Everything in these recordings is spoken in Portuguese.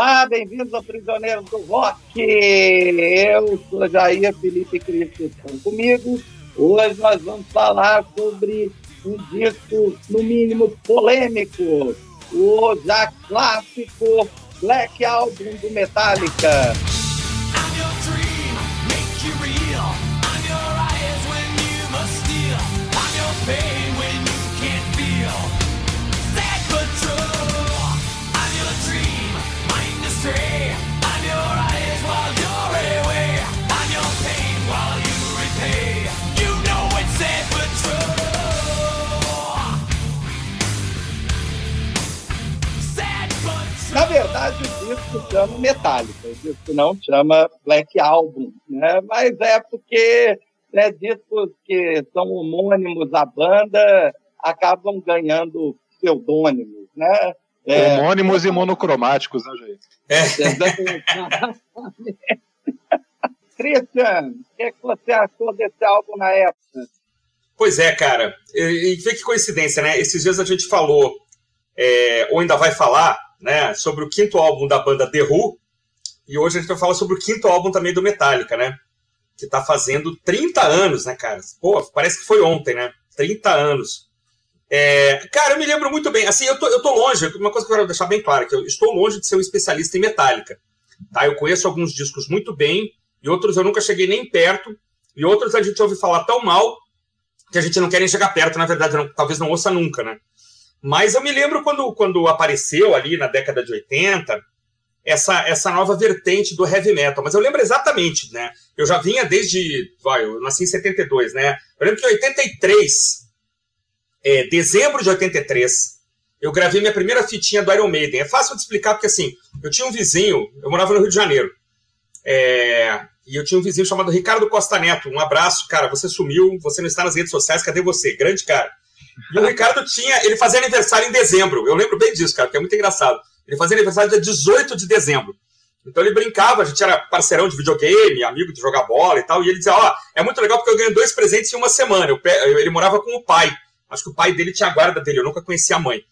Olá, bem-vindos ao Prisioneiro do Rock. Eu sou Jair Felipe Cristo, estão comigo. Hoje nós vamos falar sobre um disco, no mínimo, polêmico, o já clássico Black Album do Metallica. Na verdade, o disco chama Metallica, o disco não chama Black Album, né? mas é porque né, discos que são homônimos à banda acabam ganhando pseudônimos, né? É, Homônimos e monocromáticos, né, Jair? É. Christian, o que, é que você achou desse álbum na época? Pois é, cara. E, e que coincidência, né? Esses dias a gente falou, é, ou ainda vai falar, né, sobre o quinto álbum da banda The Who, e hoje a gente vai falar sobre o quinto álbum também do Metallica, né? Que tá fazendo 30 anos, né, cara? Pô, parece que foi ontem, né? 30 anos. É, cara, eu me lembro muito bem. Assim, eu tô, eu tô longe, uma coisa que eu quero deixar bem clara, que eu estou longe de ser um especialista em Metallica. Tá? Eu conheço alguns discos muito bem, e outros eu nunca cheguei nem perto, e outros a gente ouve falar tão mal que a gente não quer nem chegar perto, na verdade, não, talvez não ouça nunca, né? Mas eu me lembro quando, quando apareceu ali na década de 80 essa, essa nova vertente do heavy metal. Mas eu lembro exatamente, né? Eu já vinha desde. Vai, eu nasci em 72, né? Eu lembro que em 83, é, dezembro de 83, eu gravei minha primeira fitinha do Iron Maiden. É fácil de explicar porque assim, eu tinha um vizinho, eu morava no Rio de Janeiro. É, e eu tinha um vizinho chamado Ricardo Costa Neto. Um abraço, cara. Você sumiu, você não está nas redes sociais, cadê você? Grande cara. E o Ricardo tinha. Ele fazia aniversário em dezembro. Eu lembro bem disso, cara, porque é muito engraçado. Ele fazia aniversário dia 18 de dezembro. Então ele brincava, a gente era parceirão de videogame, amigo de jogar bola e tal. E ele dizia: Ó, oh, é muito legal porque eu ganho dois presentes em uma semana. Eu, ele morava com o pai. Acho que o pai dele tinha a guarda dele, eu nunca conhecia a mãe.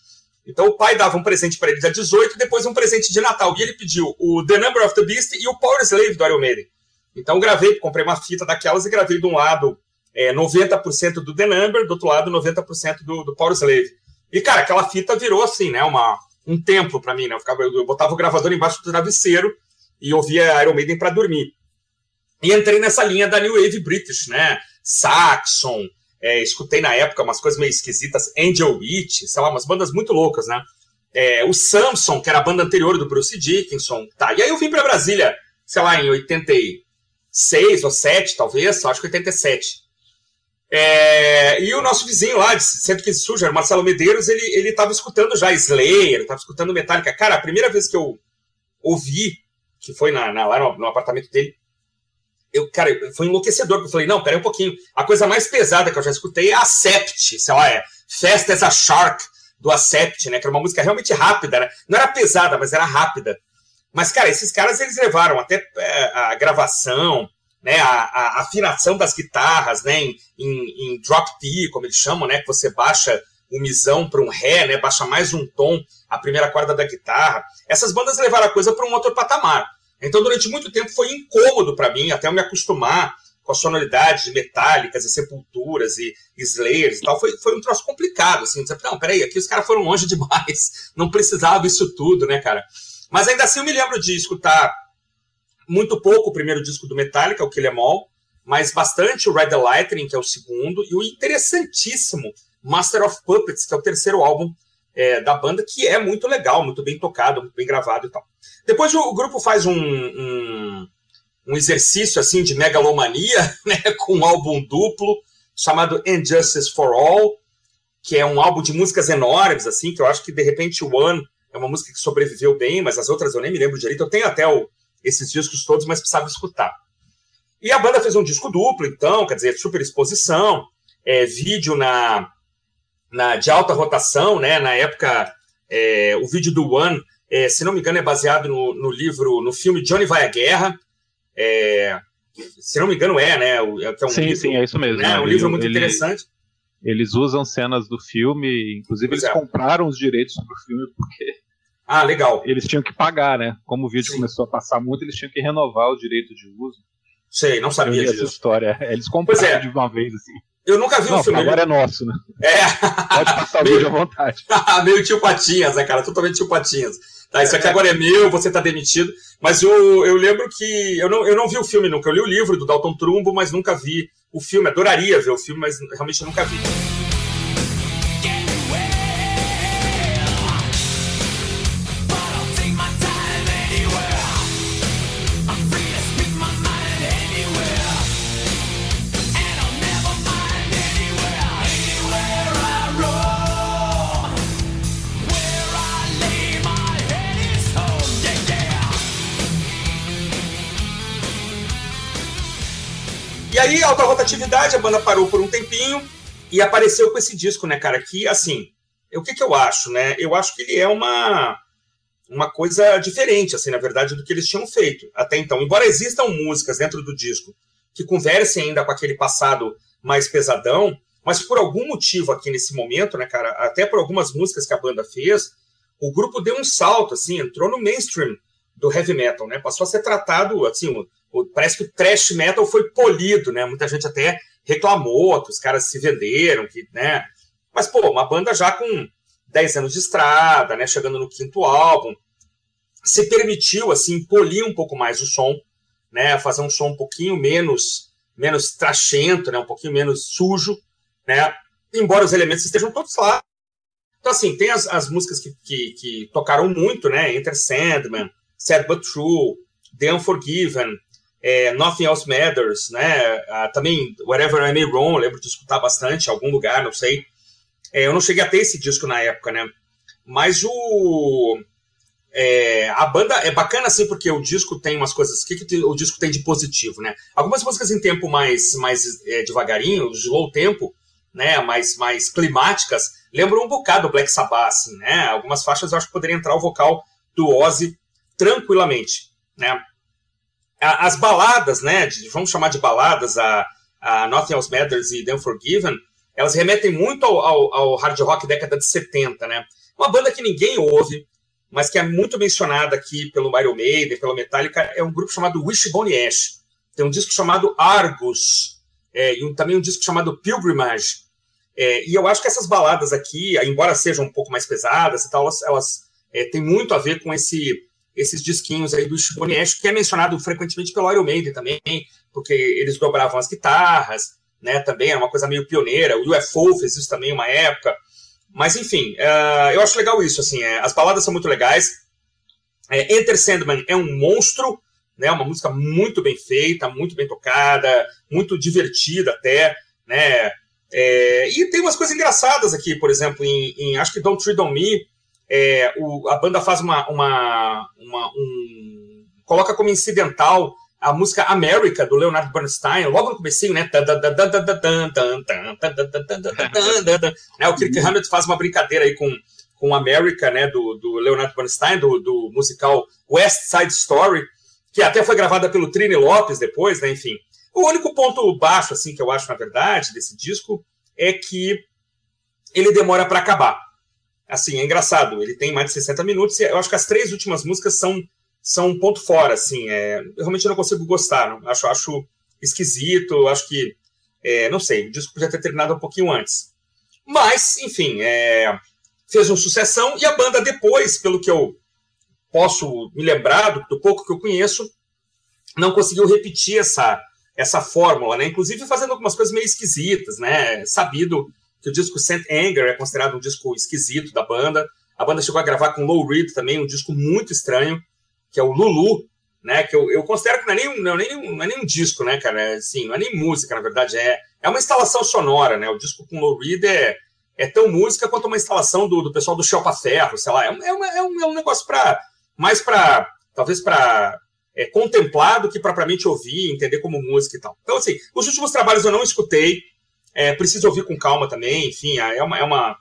Então o pai dava um presente para ele dia 18 e depois um presente de Natal. E ele pediu o The Number of the Beast e o Power Slave do Iron Maiden. Então gravei, comprei uma fita daquelas e gravei de um lado é, 90% do The Number, do outro lado 90% do, do Power Slave. E, cara, aquela fita virou assim, né? Uma, um templo para mim, né? Eu, ficava, eu botava o gravador embaixo do travesseiro e ouvia Iron Maiden para dormir. E entrei nessa linha da New Wave British, né? Saxon, é, escutei na época umas coisas meio esquisitas, Angel Witch, sei lá, umas bandas muito loucas, né? É, o Samson, que era a banda anterior do Bruce Dickinson, tá. E aí eu vim para Brasília, sei lá, em 86 ou 7, talvez, acho que 87. É, e o nosso vizinho lá, de 115 Suja, Marcelo Medeiros, ele, ele tava escutando já Slayer, tava escutando Metallica. Cara, a primeira vez que eu ouvi, que foi na, na lá no, no, apartamento dele, eu, cara, foi enlouquecedor, porque eu falei, não, peraí um pouquinho, a coisa mais pesada que eu já escutei é a Sept, sei lá, é Fast as a Shark, do Acept, né, que era uma música realmente rápida, né? não era pesada, mas era rápida. Mas, cara, esses caras, eles levaram até é, a gravação, né, a, a, afinação das guitarras, né, em, em, em, drop D, como eles chamam, né, que você baixa o misão para um ré, né, baixa mais um tom a primeira corda da guitarra. Essas bandas levaram a coisa para um outro patamar. Então, durante muito tempo foi incômodo para mim, até eu me acostumar com a sonoridade de metálicas e sepulturas e slayers e tal, foi, foi um troço complicado, assim, dizer, não, peraí, aqui os caras foram longe demais, não precisava isso tudo, né, cara? Mas ainda assim eu me lembro de escutar muito pouco o primeiro disco do Metallica, o Kill Em All, mas bastante o Red the Lightning, que é o segundo, e o interessantíssimo Master of Puppets, que é o terceiro álbum é, da banda, que é muito legal, muito bem tocado, muito bem gravado e tal. Depois o, grupo faz um, um, um, exercício assim de megalomania, né, com um álbum duplo, chamado Injustice for All, que é um álbum de músicas enormes, assim, que eu acho que de repente One é uma música que sobreviveu bem, mas as outras eu nem me lembro direito. Eu tenho até o, esses discos todos, mas precisava escutar. E a banda fez um disco duplo, então, quer dizer, super exposição, é, vídeo na, na, de alta rotação, né? Na época, é, o vídeo do One, é, se não me engano, é baseado no, no, livro, no filme Johnny Vai à Guerra. É, se não me engano, é, né? O, é, é um sim, livro, sim, é isso mesmo. Né, um ele, livro muito ele, interessante. Eles usam cenas do filme, inclusive pois eles é. compraram os direitos para o filme porque Ah, legal. Eles tinham que pagar, né? Como o vídeo Sim. começou a passar muito, eles tinham que renovar o direito de uso. Sei, não sabia disso. essa história. Eles compraram é. de uma vez, assim. Eu nunca vi não, o filme. Agora é nosso, né? É. Pode passar o vídeo à vontade. Meio tio Patinhas, né, cara? Totalmente tio Patinhas. Tá, isso aqui agora é meu, você tá demitido. Mas eu, eu lembro que. Eu não, eu não vi o filme nunca. Eu li o livro do Dalton Trumbo, mas nunca vi o filme. Adoraria ver o filme, mas realmente nunca vi. Rotatividade, a banda parou por um tempinho e apareceu com esse disco, né, cara? Que, assim, o que, que eu acho, né? Eu acho que ele é uma, uma coisa diferente, assim, na verdade, do que eles tinham feito até então. Embora existam músicas dentro do disco que conversem ainda com aquele passado mais pesadão, mas por algum motivo aqui nesse momento, né, cara, até por algumas músicas que a banda fez, o grupo deu um salto, assim, entrou no mainstream do heavy metal, né? Passou a ser tratado, assim, parece que o thrash metal foi polido, né? Muita gente até reclamou que os caras se venderam, que, né? Mas, pô, uma banda já com 10 anos de estrada, né? Chegando no quinto álbum, se permitiu, assim, polir um pouco mais o som, né? Fazer um som um pouquinho menos, menos trachento, né? Um pouquinho menos sujo, né? Embora os elementos estejam todos lá. Então, assim, tem as, as músicas que, que, que tocaram muito, né? Enter Sandman, Sad But True, The Unforgiven, é, Nothing Else Matters, né? Ah, também Whatever I May Wrong, lembro de escutar bastante algum lugar, não sei. É, eu não cheguei a ter esse disco na época, né? Mas o. É, a banda é bacana assim porque o disco tem umas coisas. O que, que o disco tem de positivo, né? Algumas músicas em tempo mais, mais é, devagarinho, slow tempo, né? Mais, mais climáticas, lembram um bocado do Black Sabbath, assim, né? Algumas faixas eu acho que poderia entrar o vocal do Ozzy tranquilamente, né? As baladas, né, de, vamos chamar de baladas, a, a Nothing Else Matters e The Unforgiven, elas remetem muito ao, ao, ao, hard rock década de 70, né? Uma banda que ninguém ouve, mas que é muito mencionada aqui pelo Iron Maiden, pela Metallica, é um grupo chamado Wishbone Ash. Tem um disco chamado Argus, é, e um, também um disco chamado Pilgrimage. É, e eu acho que essas baladas aqui, embora sejam um pouco mais pesadas e tal, elas, elas é, têm muito a ver com esse esses disquinhos aí do Shiboniash, que é mencionado frequentemente pelo Iron Maiden também, porque eles dobravam as guitarras, né, também era uma coisa meio pioneira, o UFO fez isso também uma época, mas enfim, uh, eu acho legal isso, assim, é, as baladas são muito legais, é, Enter Sandman é um monstro, né, uma música muito bem feita, muito bem tocada, muito divertida até, né, é, e tem umas coisas engraçadas aqui, por exemplo, em, em acho que Don't Tread On Me, é, o, a banda faz uma, uma, uma um, coloca como incidental a música America do Leonard Bernstein, logo no comecinho, né? O Kirk Hammett faz uma brincadeira aí com, com America, né? Do, do Leonard Bernstein, do, do musical West Side Story, que até foi gravada pelo Trini Lopes depois, né? Enfim. O único ponto baixo, assim, que eu acho, na verdade, desse disco é que ele demora para acabar assim, é engraçado. Ele tem mais de 60 minutos e eu acho que as três últimas músicas são, são um ponto fora, assim. É, eu realmente não consigo gostar. Não, acho, acho esquisito, acho que. É, não sei, o disco podia ter terminado um pouquinho antes. Mas, enfim, é, fez uma sucessão e a banda depois, pelo que eu posso me lembrar, do, pouco que eu conheço, não conseguiu repetir essa, essa fórmula, né? Inclusive fazendo algumas coisas meio esquisitas, né? Sabido que o disco Saint Anger é considerado um disco esquisito da banda. A banda chegou a gravar com Low Reed também, um disco muito estranho, que é o Lulu, né? Que eu, eu considero que não é, nem, não, é nem, não é nem um disco, né, cara? É, assim, não é nem música, na verdade, é, é uma instalação sonora, né? O disco com Low Reed é, é tão música quanto uma instalação do, do pessoal do Shelpa Ferro, sei lá. É, é, uma, é, um, é um negócio para mais para talvez para é, contemplar do que propriamente ouvir, entender como música e tal. Então, assim, os últimos trabalhos eu não escutei, é, precisa ouvir com calma também, enfim, é uma, é uma.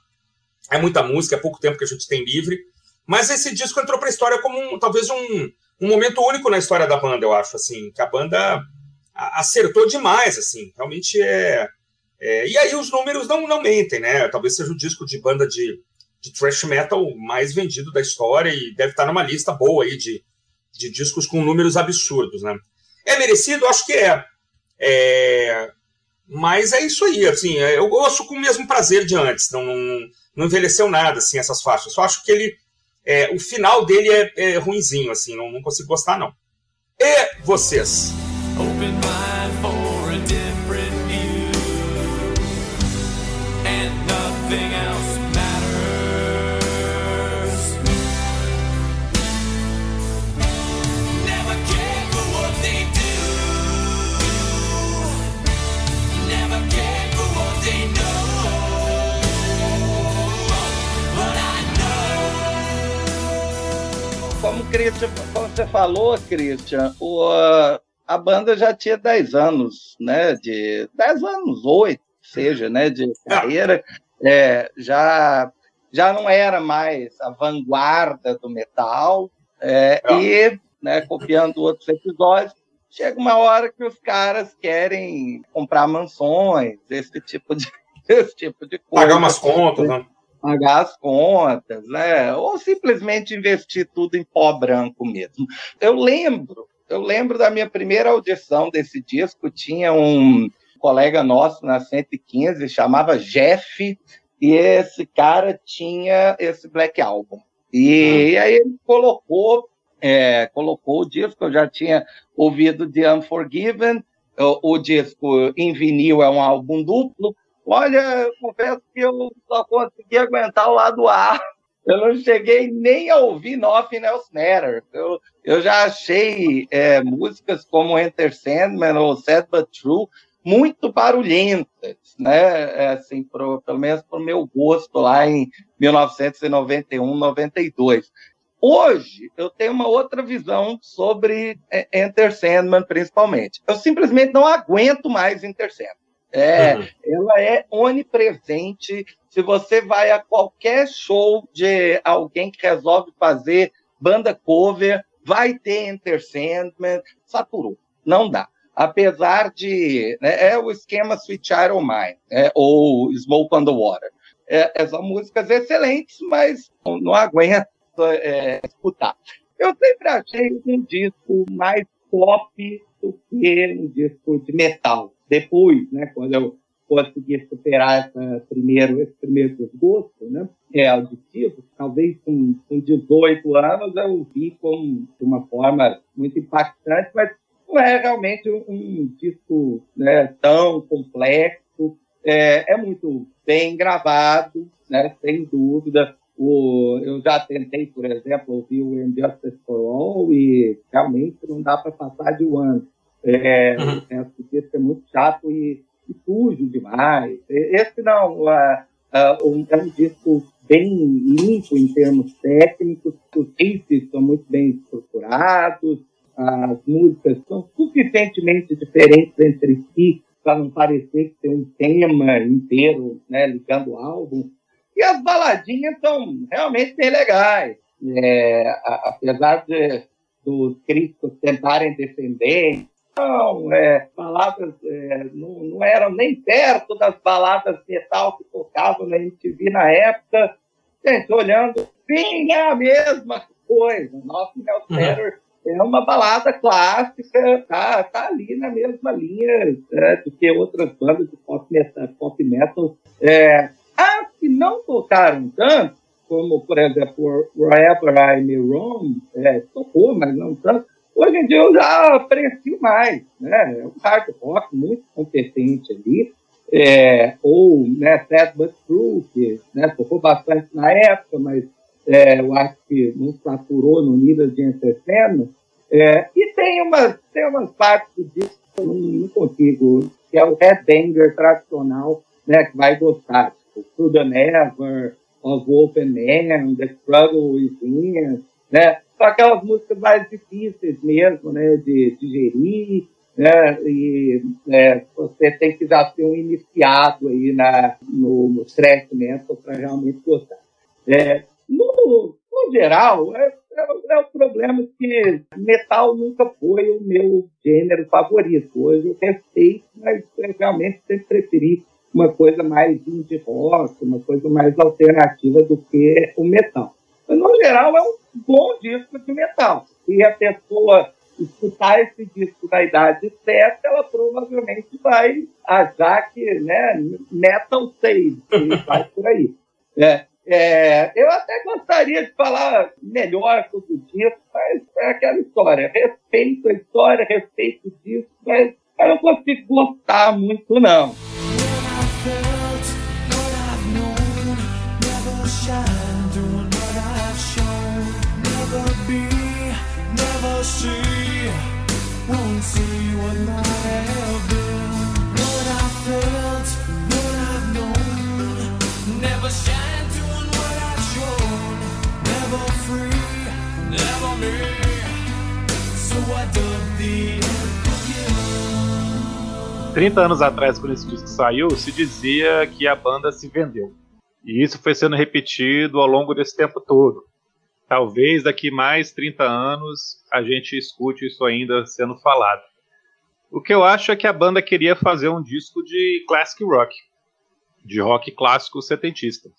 É muita música, é pouco tempo que a gente tem livre. Mas esse disco entrou para a história como um, talvez um, um momento único na história da banda, eu acho, assim, que a banda acertou demais, assim, realmente é, é, e aí os números não, não mentem, né? Talvez seja o disco de banda de, de thrash metal mais vendido da história e deve estar numa lista boa aí de, de discos com números absurdos, né? É merecido? Acho que é. é. Mas é isso aí, assim, é, eu gosto com o mesmo prazer de antes, não, não, não envelheceu nada, assim, essas faixas. Só acho que ele, é, o final dele é, é ruinzinho, assim, não, não consigo gostar, não. E vocês? Open Christian, como você falou, Christian, o, a banda já tinha 10 anos, né? De 10 anos, 8, seja, né? De carreira. É, já, já não era mais a vanguarda do metal. É, e, né, copiando outros episódios, chega uma hora que os caras querem comprar mansões, esse tipo de, esse tipo de coisa. Pagar umas contas, né? Pagar as contas, né? Ou simplesmente investir tudo em pó branco mesmo. Eu lembro, eu lembro da minha primeira audição desse disco, tinha um colega nosso na 115, chamava Jeff, e esse cara tinha esse Black Album. E, e aí ele colocou, é, colocou o disco, eu já tinha ouvido The Unforgiven, o, o disco em vinil é um álbum duplo, Olha, confesso que eu só consegui aguentar o lado A. Eu não cheguei nem a ouvir Nothing Else Matters. Eu, eu já achei é, músicas como Enter Sandman ou Sad But True muito barulhentas, né? É, assim, pro, pelo menos para o meu gosto lá em 1991, 92. Hoje, eu tenho uma outra visão sobre é, Enter Sandman, principalmente. Eu simplesmente não aguento mais Enter Sandman. É, uhum. ela é onipresente. Se você vai a qualquer show de alguém que resolve fazer banda cover, vai ter Enter Sandman, saturou. Não dá. Apesar de. Né, é o esquema Sweet Child Mine, né, ou Smoke on the Water. É, são músicas excelentes, mas não, não aguento é, escutar. Eu sempre achei um disco mais pop do que um disco de metal depois, né, quando eu consegui superar essa primeiro, esse primeiro desgosto, né, é auditivo, talvez com, com 18 anos eu vi com, de uma forma muito impactante, mas não é realmente um, um disco né, tão complexo, é, é, muito bem gravado, né, sem dúvida. O, eu já tentei, por exemplo, ouvir o Injustice for All e realmente não dá para passar de um ano. É, uhum. penso que o texto é muito chato e, e sujo demais. Esse não, uh, uh, um, é um disco bem limpo em termos técnicos, os riffs são muito bem estruturados, as músicas são suficientemente diferentes entre si para não parecer que tem um tema inteiro né, ligando o álbum. E as baladinhas são realmente bem legais. É, apesar de, dos críticos tentarem defender não, é, baladas é, não, não, eram nem perto das baladas metal que tocavam na MTV na época. Gente, olhando, sim, é a mesma coisa. Nosso Mel Terror uhum. é uma balada clássica, tá, tá ali na mesma linha é, do que outras bandas de pop metal. Pop metal. É, que não tocaram tanto, como, por exemplo, Wherever I May Roam, é, tocou, mas não tanto, Hoje em dia eu já aprecio mais, né? É um hard rock muito competente ali, é, ou né, Sad But True, que né, tocou bastante na época, mas é, eu acho que não saturou no nível de entertainment. É, e tem umas, tem umas partes do disco que eu não, não consigo, que é o headbanger tradicional, né, que vai gostar, Through the Never, Of Open Man, The Struggle Within, né? São aquelas músicas mais difíceis mesmo, né, de digerir, né, e é, você tem que já ser um iniciado aí na, no, no thrash para realmente gostar. É, no, no geral, é, é, é, o problema que metal nunca foi o meu gênero favorito. Hoje eu respeito, mas realmente sempre preferi uma coisa mais indie rock, uma coisa mais alternativa do que o metal. Mas, no geral, é um bom disco de metal. E a pessoa escutar esse disco da idade certa, ela provavelmente vai achar que, né, metal save, e vai por aí. É, é, eu até gostaria de falar melhor sobre o disco, mas é aquela história. Respeito a história, respeito o disco, mas eu não consigo gostar muito, não. myself Trinta anos atrás, quando esse disco saiu, se dizia que a banda se vendeu. E isso foi sendo repetido ao longo desse tempo todo. Talvez daqui mais 30 anos a gente escute isso ainda sendo falado. O que eu acho é que a banda queria fazer um disco de classic rock, de rock clássico setentista.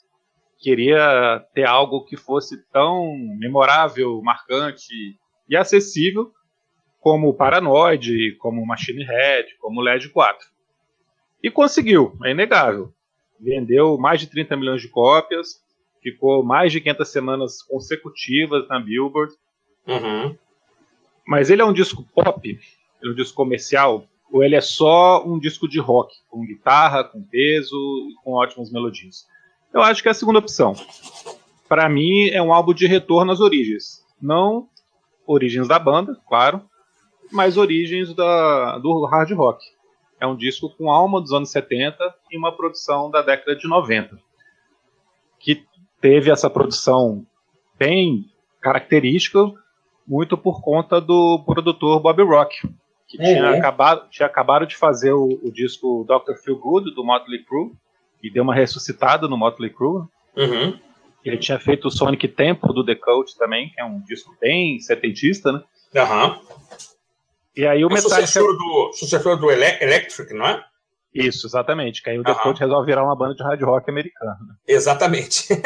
Queria ter algo que fosse tão memorável, marcante e acessível como Paranoid, como Machine Head, como LED 4. E conseguiu, é inegável. Vendeu mais de 30 milhões de cópias, ficou mais de 500 semanas consecutivas na Billboard. Uhum. Mas ele é um disco pop, ele é um disco comercial, ou ele é só um disco de rock, com guitarra, com peso e com ótimas melodias? Eu acho que é a segunda opção. Para mim, é um álbum de retorno às origens. Não origens da banda, claro, mas origens da, do hard rock. É um disco com alma dos anos 70 e uma produção da década de 90. Que teve essa produção bem característica, muito por conta do produtor Bob Rock, que uhum. tinha, acabado, tinha acabado de fazer o, o, disco Dr. Feel Good, do Motley Crue, e deu uma ressuscitada no Motley Crue. Uhum. Ele tinha feito o Sonic Temple do The Cult também, que é um disco bem setentista, né? Aham. E aí o, Metallica... Sucessor do, sucessor do Ele Electric, não é? Isso, exatamente. Que aí o The Cult resolve virar uma banda de hard rock americana. Né? Exatamente.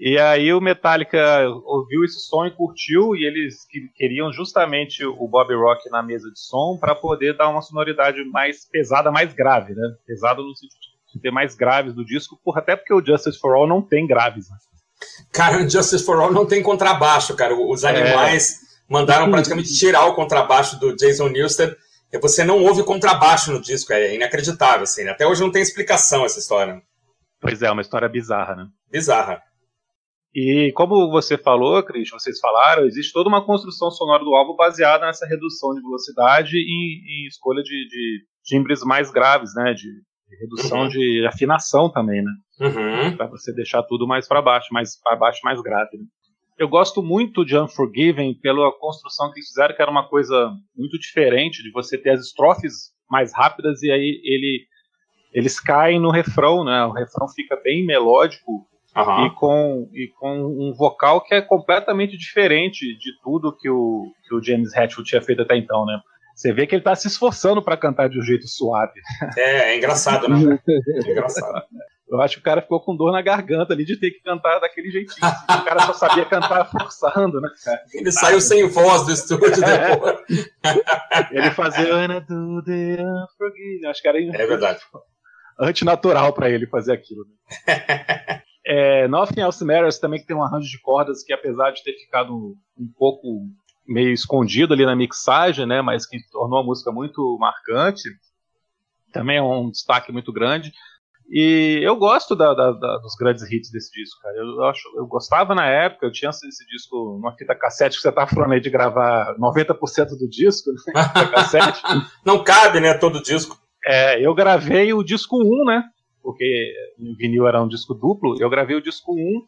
e aí o Metallica ouviu esse som e curtiu, e eles queriam justamente o Bob Rock na mesa de som para poder dar uma sonoridade mais pesada, mais grave, né? Pesada no sentido de ter mais graves do disco, porra, até porque o Justice for All não tem graves. Né? Cara, o Justice for All não tem contrabaixo, cara. Os animais é... mandaram praticamente tirar o contrabaixo do Jason Newsted você não ouve contrabaixo no disco, é inacreditável, assim. Até hoje não tem explicação essa história. Pois é, uma história bizarra, né? Bizarra. E como você falou, Cris, vocês falaram, existe toda uma construção sonora do álbum baseada nessa redução de velocidade e em escolha de, de, timbres mais graves, né? De, de redução uhum. de afinação também, né? Uhum. Para você deixar tudo mais para baixo, mais para baixo, mais grave. Né? Eu gosto muito de Unforgiven pela construção que eles fizeram, que era uma coisa muito diferente, de você ter as estrofes mais rápidas e aí ele, eles caem no refrão, né? O refrão fica bem melódico uhum. e, com, e com um vocal que é completamente diferente de tudo que o, que o James Hetfield tinha feito até então, né? Você vê que ele está se esforçando para cantar de um jeito suave. É, é engraçado, né? É engraçado. Eu acho que o cara ficou com dor na garganta ali de ter que cantar daquele jeitinho. o cara só sabia cantar forçando, né, cara? Ele saiu sem voz do estúdio depois. Ele fazia Ana do the Acho que era é verdade. antinatural para ele fazer aquilo. Né? é, Nothing Else Matters também que tem um arranjo de cordas que apesar de ter ficado um, um pouco meio escondido ali na mixagem, né, mas que tornou a música muito marcante. Também é um destaque muito grande. E eu gosto da, da, da, dos grandes hits desse disco, cara. Eu, acho, eu gostava na época, eu tinha esse disco numa fita cassete que você tá falando aí de gravar 90% do disco, né? cassete. Não cabe, né, todo disco. É, eu gravei o disco 1, né? Porque o vinil era um disco duplo. Eu gravei o disco 1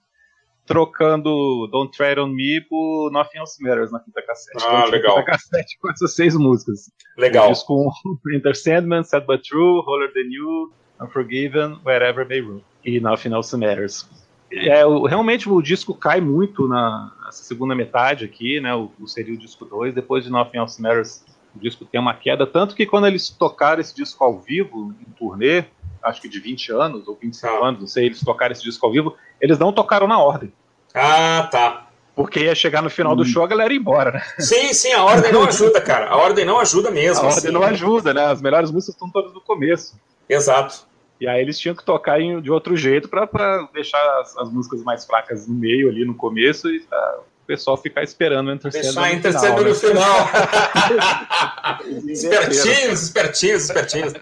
trocando Don't Tread on Me por Nothing Else Matters na fita cassete. Ah, então, legal. Fita cassete com essas seis músicas. Legal. O disco 1, Enter Sandman, Sad But True, Roller Than You, Unforgiven, Wherever May Room e Nothing Else Matters. É, o, realmente o disco cai muito na segunda metade aqui, né? O, o, seria o disco 2, depois de Nothing Else Matters O disco tem uma queda, tanto que quando eles tocaram esse disco ao vivo, em turnê, acho que de 20 anos ou 25 ah. anos, não sei, eles tocaram esse disco ao vivo, eles não tocaram na ordem. Ah, tá. Porque ia chegar no final do hum. show, a galera ia embora, né? Sim, sim, a ordem não ajuda, cara. A ordem não ajuda mesmo. A assim. ordem não ajuda, né? As melhores músicas estão todas no começo. Exato. E aí eles tinham que tocar em, de outro jeito para deixar as, as, músicas mais fracas no meio ali no começo e pra o pessoal ficar esperando o Enter Deixar no final. no final. espertinhos, espertinhos, espertinhos.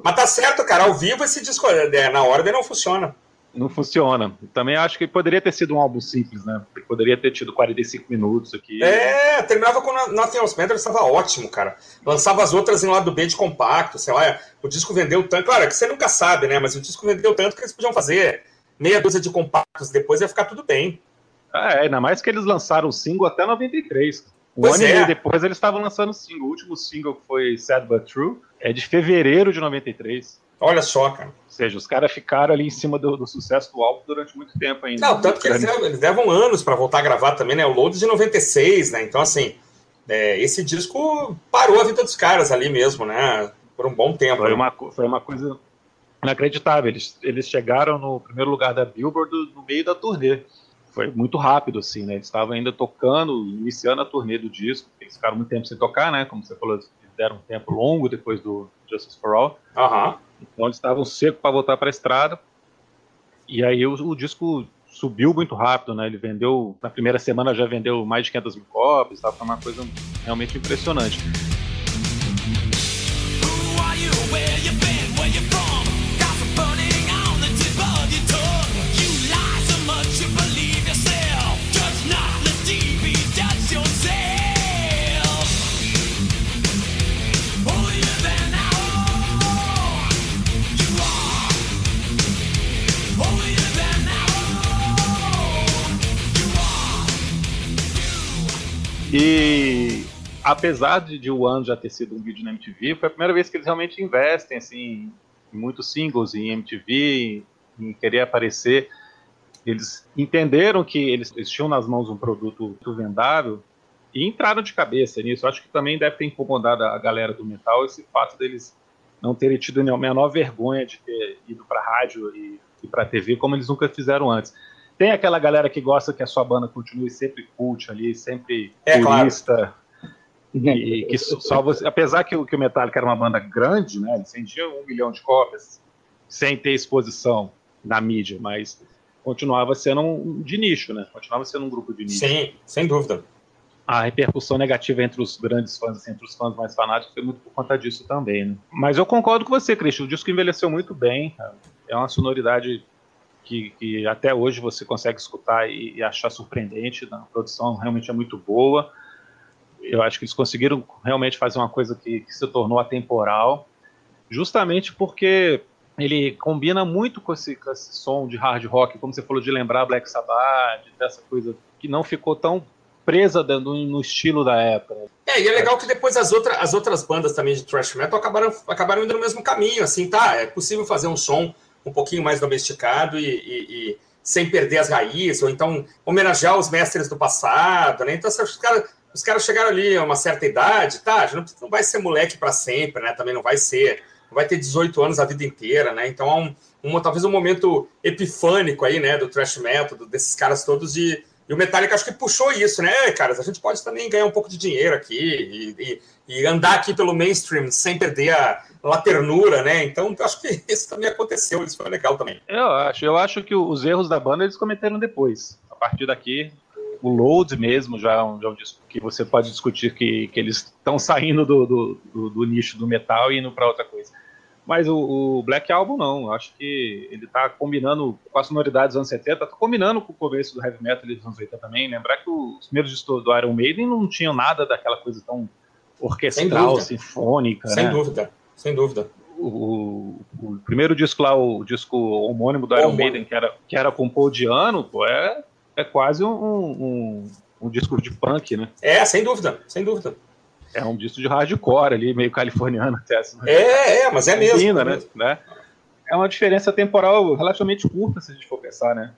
Mas tá certo, cara. Ao vivo esse disco é, na ordem não funciona não funciona. Também acho que poderia ter sido um álbum simples, né? Poderia ter tido 45 minutos aqui. É, terminava com Nothing Else Matters, estava ótimo, cara. Lançava as outras em lado B de compacto, sei lá. O disco vendeu tanto. Claro, é que você nunca sabe, né? Mas o disco vendeu tanto que eles podiam fazer meia dúzia de compactos depois ia ficar tudo bem. Ah, é, ainda mais que eles lançaram o single até 93. Um pois ano é. e meio depois eles estavam lançando o single. O último single que foi Sad But True é de fevereiro de 93. Olha só, cara. Ou seja, os caras ficaram ali em cima do, do, sucesso do álbum durante muito tempo ainda. Não, tanto que eles levam, eles levam anos para voltar a gravar também, né? O Load de 96, né? Então, assim, é, esse disco parou a vida dos caras ali mesmo, né? Por um bom tempo. Foi, né? uma, foi uma coisa inacreditável. Eles, eles chegaram no primeiro lugar da Billboard no meio da turnê. Foi muito rápido, assim, né? Eles estavam ainda tocando, iniciando a turnê do disco. Eles ficaram muito tempo sem tocar, né? Como você falou, deram um tempo longo depois do Justice for All. Aham. Então eles estavam secos para voltar para a estrada. E aí o, o, disco subiu muito rápido, né? Ele vendeu, na primeira semana já vendeu mais de 500 mil cópias, estava uma coisa realmente impressionante. Apesar de, de One já ter sido um vídeo na MTV, foi a primeira vez que eles realmente investem assim, em muitos singles em MTV, em querer aparecer. Eles entenderam que eles, eles tinham nas mãos um produto vendável e entraram de cabeça nisso. Acho que também deve ter incomodado a galera do metal esse fato deles não terem tido a menor vergonha de ter ido para rádio e, e para TV como eles nunca fizeram antes. Tem aquela galera que gosta que a sua banda continue sempre cult ali, sempre é, purista. Claro. E que só você, apesar que o, que o Metallica era uma banda grande, né? Eles vendiam um milhão de cópias sem ter exposição na mídia, mas continuava sendo um, de nicho, né? Continuava sendo um grupo de nicho. Sim, sem dúvida. A repercussão negativa entre os grandes fãs, assim, entre os fãs mais fanáticos, foi muito por conta disso também, né? Mas eu concordo com você, Cristian. O disco envelheceu muito bem. É uma sonoridade que, que, até hoje você consegue escutar e, e, achar surpreendente. A produção realmente é muito boa. Eu acho que eles conseguiram realmente fazer uma coisa que, que se tornou atemporal, justamente porque ele combina muito com esse, com esse, som de hard rock, como você falou, de lembrar Black Sabbath, dessa coisa que não ficou tão presa no, no estilo da época. É, e é legal que depois as, outra, as outras bandas também de thrash metal acabaram, acabaram indo no mesmo caminho, assim, tá, é possível fazer um som um pouquinho mais domesticado e, e, e, sem perder as raízes, ou então homenagear os mestres do passado, né? Então, os caras, os caras chegaram ali a uma certa idade, tá? Não, não vai ser moleque para sempre, né? Também não vai ser, não vai ter 18 anos a vida inteira, né? Então, é um, um, talvez um momento epifânico aí, né? Do thrash metal, desses caras todos de e o Metallica acho que puxou isso, né, caras? A gente pode também ganhar um pouco de dinheiro aqui e, e, e andar aqui pelo mainstream sem perder a, la ternura, né? Então, acho que isso também aconteceu, isso foi legal também. Eu acho, eu acho que os erros da banda eles cometeram depois. A partir daqui, o Load mesmo já, é já é um disco que você pode discutir que, que eles estão saindo do, do, do, do, nicho do metal e indo para outra coisa. Mas o, o, Black Album não, eu acho que ele está combinando com a sonoridade dos anos 70, está combinando com o começo do heavy metal dos anos 80 também. Lembrar que os primeiros discos do Iron Maiden não tinham nada daquela coisa tão orquestral, sinfônica. Sem né? dúvida. Sem dúvida. O, o, primeiro disco lá, o disco homônimo do Iron. Maiden, que era, que era com Paul Diano, pô, é, é quase um, um, um, disco de punk, né? É, sem dúvida, sem dúvida. É um disco de hardcore ali, meio californiano até. Assim, né? É, é, mas é mesmo. É né? mesmo. né? É uma diferença temporal relativamente curta, se a gente for pensar, né?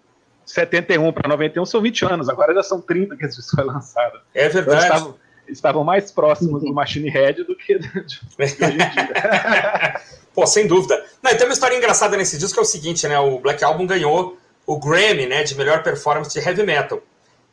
71 para 91 são 20 anos, agora já são 30 que esse disco foi lançado. É verdade. Então, estavam mais próximos do Machine Head do que de, de. Pô, sem dúvida. Não, e tem uma história engraçada nesse disco que é o seguinte, né? O Black Album ganhou o Grammy, né, de melhor performance de heavy metal.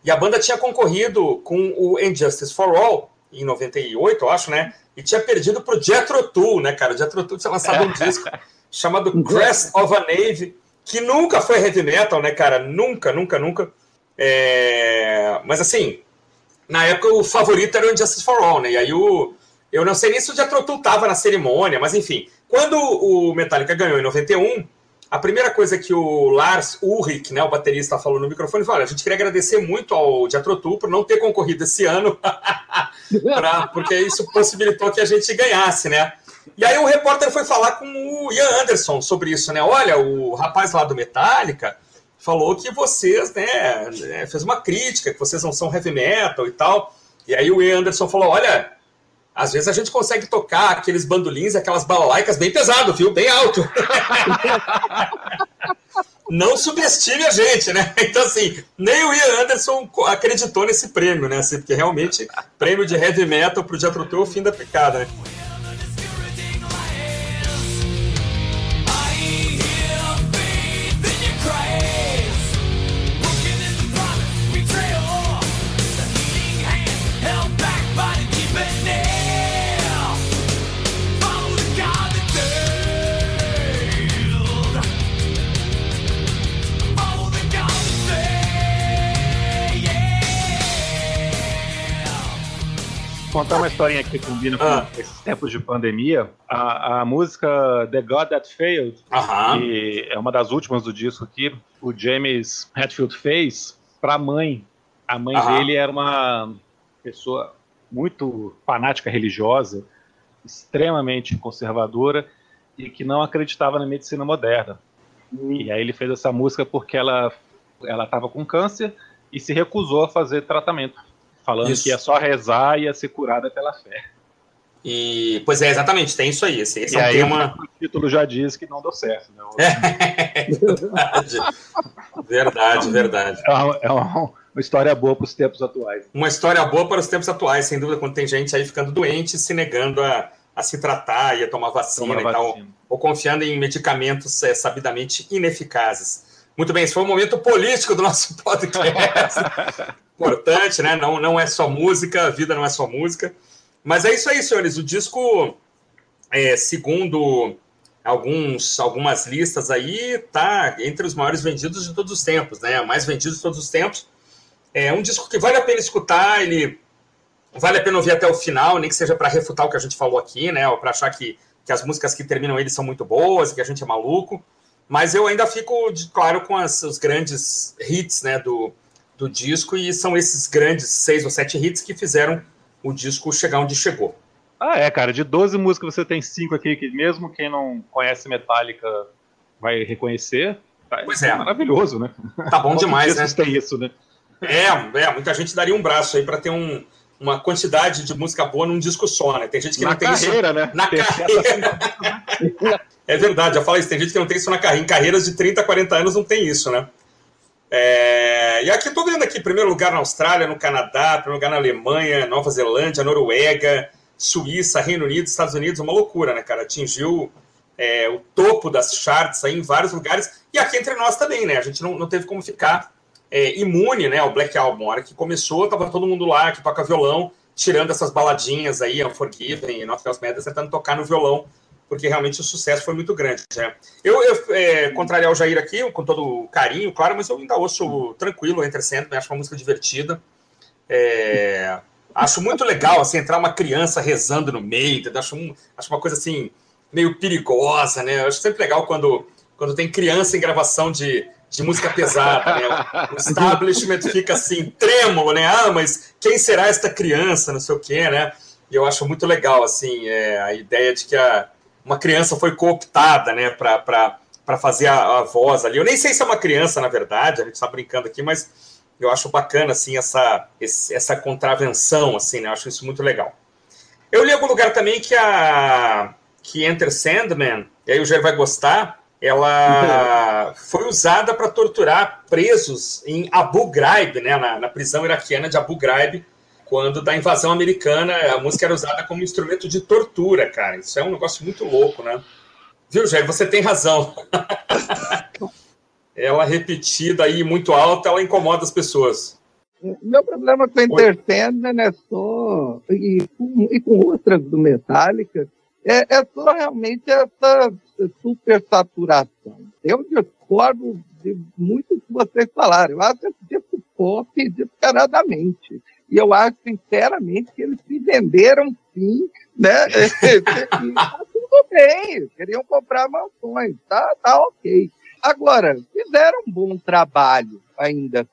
E a banda tinha concorrido com o Injustice for All em 98, eu acho, né? E tinha perdido pro Jethro Tull, né, cara? O Jethro Tull tinha lançado um disco chamado Crest of a Navy, que nunca foi heavy metal, né, cara? Nunca, nunca, nunca. É... Mas assim, na época o favorito era o Injustice for All, né? E aí o. Eu não sei nem se o Jethro Tull tava na cerimônia, mas enfim. Quando o Metallica ganhou em 91, a primeira coisa que o Lars Ulrich, né, o baterista, falou no microfone olha, a gente queria agradecer muito ao Tull por não ter concorrido esse ano, pra, porque isso possibilitou que a gente ganhasse, né? E aí o repórter foi falar com o Ian Anderson sobre isso, né? Olha, o rapaz lá do Metallica falou que vocês, né, né fez uma crítica, que vocês não são heavy metal e tal. E aí o Ian Anderson falou: olha, às vezes a gente consegue tocar aqueles bandolins, aquelas balalaicas bem pesado, viu? Bem alto. Não subestime a gente, né? Então, assim, nem o Ian Anderson acreditou nesse prêmio, né? Assim, porque realmente, prêmio de heavy metal pro Jethro Tull, o fim da picada, né? Contar uma historinha que combina com ah. esses tempos de pandemia. A, a música The God That Failed, que é uma das últimas do disco aqui, o James Hetfield fez para a mãe. A mãe dele era uma pessoa muito fanática religiosa, extremamente conservadora e que não acreditava na medicina moderna. Hum. E aí ele fez essa música porque ela ela estava com câncer e se recusou a fazer tratamento falando isso. que ia só rezar e ia ser curada pela fé. E, pois é, exatamente, tem isso aí. Esse, esse e é um aí, tema... O título já diz que não deu certo. Né? É, verdade, verdade, verdade. É uma, é uma, história boa para os tempos atuais. Uma história boa para os tempos atuais, sem dúvida, quando tem gente aí ficando doente, se negando a, a se tratar e a tomar vacina, tomar e tal, ou confiando em medicamentos é, sabidamente ineficazes. Muito bem, esse foi o momento político do nosso podcast importante, né? Não, não é só música, a vida não é só música. Mas é isso aí, senhores. O disco, é, segundo alguns, algumas listas aí, tá entre os maiores vendidos de todos os tempos, né? Mais vendidos de todos os tempos. É um disco que vale a pena escutar, ele vale a pena ouvir até o final, nem que seja para refutar o que a gente falou aqui, né? Ou para achar que, que as músicas que terminam ele são muito boas, que a gente é maluco. Mas eu ainda fico, de, claro, com as, os grandes hits, né? Do, do disco, e são esses grandes seis ou sete hits que fizeram o disco chegar onde chegou. Ah, é, cara, de 12 músicas você tem cinco aqui que mesmo quem não conhece Metallica vai reconhecer. Tá, pois é. é maravilhoso, né? Tá bom demais, né? tem isso, né? É, é, muita gente daria um braço aí para ter um, uma quantidade de música boa num disco só, né? Tem gente que na não tem carreira, isso né? na carreira. é verdade, já falei isso, tem gente que não tem isso na carreira. Em carreiras de 30, 40 anos não tem isso, né? É, e aqui estou vendo aqui, primeiro lugar na Austrália, no Canadá, primeiro lugar na Alemanha, Nova Zelândia, Noruega, Suíça, Reino Unido, Estados Unidos, uma loucura, né, cara? Atingiu é, o topo das charts aí em vários lugares, e aqui entre nós também, né? A gente não, não teve como ficar é, imune, né, ao Black Album. A hora que começou, tava todo mundo lá que toca violão, tirando essas baladinhas aí, Unforgiven e Not Else Matters, tentando tocar no violão porque realmente o sucesso foi muito grande. Né? Eu, eu é, contrariar o Jair aqui, com todo carinho, claro, mas eu ainda ouço tranquilo Entre Sandman, acho uma música divertida. É, acho muito legal, assim, entrar uma criança rezando no meio, acho, um, acho uma coisa, assim, meio perigosa, né? Acho sempre legal quando, quando tem criança em gravação de, de música pesada, né? O establishment fica assim, trêmulo, né? Ah, mas quem será esta criança, não sei o quê, né? E eu acho muito legal, assim, é, a ideia de que a, uma criança foi cooptada, né, para fazer a, a, voz ali. Eu nem sei se é uma criança, na verdade, a gente está brincando aqui, mas eu acho bacana, assim, essa, essa contravenção, assim, né, eu acho isso muito legal. Eu li em algum lugar também que a que Enter Sandman, e aí o Jair vai gostar, ela foi usada para torturar presos em Abu Ghraib, né, na, na prisão iraquiana de Abu Ghraib, quando da invasão americana a música era usada como instrumento de tortura, cara. Isso é um negócio muito louco, né? Viu, Jair? Você tem razão. ela repetida aí muito alta, ela incomoda as pessoas. Meu problema com a Entertainment é só, e com, e com outras do Metallica, é, é só realmente essa supersaturação. Eu discordo de muito que vocês falaram. Eu acho esse disco pop descaradamente. E eu acho, sinceramente, que eles se venderam sim, né? tá tudo bem, queriam comprar mansões, tá, tá ok. Agora, fizeram um bom trabalho ainda,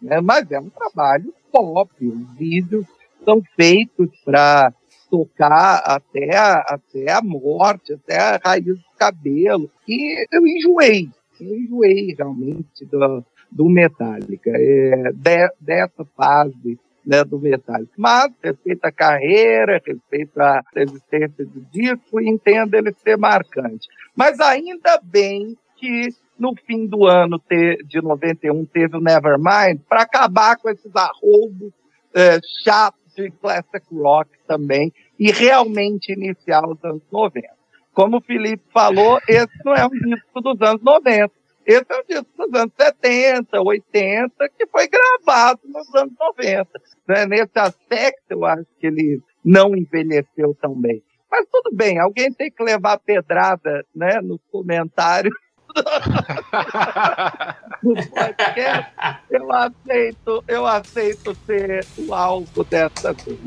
né? mas é um trabalho pop. Os vídeos são feitos para tocar até a, até a morte, até a raiz cabelo. E eu enjoei, eu enjoei realmente do, do Metallica, é, de, dessa fase né, do Metallica. Mas respeito a carreira, respeito a existência do disco entendo ele ser marcante. Mas ainda bem que no fim do ano de 91 teve o Nevermind para acabar com esses arroubos é, chatos de classic rock também e realmente iniciar os anos 90. Como o Felipe falou, esse não é um disco dos anos 90. Esse é um disco dos anos 70, 80, que foi gravado nos anos 90. Né? Nesse aspecto, eu acho que ele não envelheceu tão bem. Mas tudo bem, alguém tem que levar pedrada né, nos comentários eu aceito, eu aceito ser o alvo dessa coisa.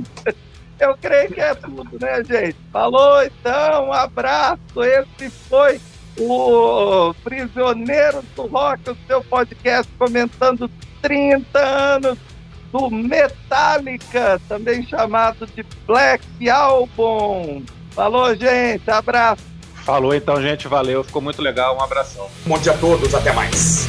Eu creio que é tudo, né, gente? Falou, então, um abraço. Esse foi o Prisioneiro do Rock, o seu podcast comentando 30 anos do Metallica, também chamado de Black Album. Falou, gente. Abraço. Falou então, gente. Valeu. Ficou muito legal. Um abração. Bom dia a todos. Até mais.